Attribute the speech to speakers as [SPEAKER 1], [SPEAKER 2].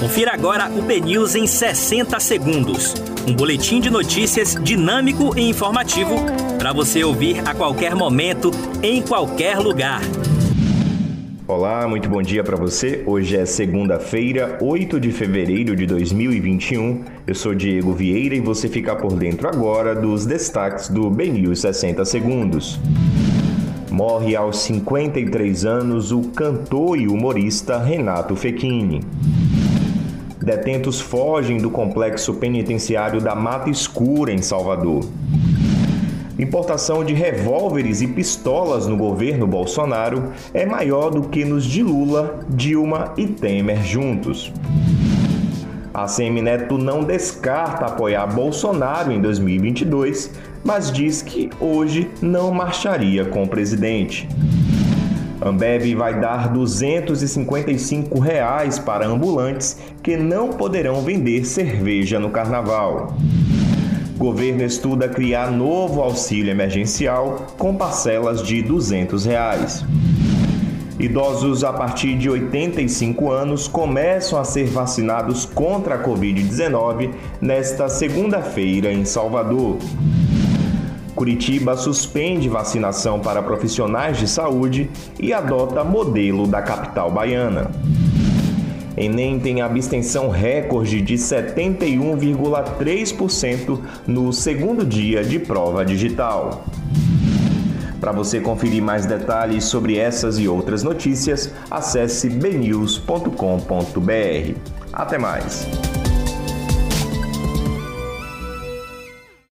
[SPEAKER 1] Confira agora o BNews em 60 segundos. Um boletim de notícias dinâmico e informativo para você ouvir a qualquer momento, em qualquer lugar.
[SPEAKER 2] Olá, muito bom dia para você. Hoje é segunda-feira, 8 de fevereiro de 2021. Eu sou Diego Vieira e você fica por dentro agora dos destaques do BNews 60 segundos. Morre aos 53 anos o cantor e humorista Renato Fechini. Detentos fogem do complexo penitenciário da Mata Escura, em Salvador. Importação de revólveres e pistolas no governo Bolsonaro é maior do que nos de Lula, Dilma e Temer juntos. A Neto não descarta apoiar Bolsonaro em 2022, mas diz que hoje não marcharia com o presidente. Ambev vai dar 255 reais para ambulantes que não poderão vender cerveja no carnaval. Governo estuda criar novo auxílio emergencial com parcelas de 200 reais. Idosos a partir de 85 anos começam a ser vacinados contra a Covid-19 nesta segunda-feira em Salvador. Curitiba suspende vacinação para profissionais de saúde e adota modelo da capital baiana. Enem tem abstenção recorde de 71,3% no segundo dia de prova digital. Para você conferir mais detalhes sobre essas e outras notícias, acesse bnews.com.br. Até mais!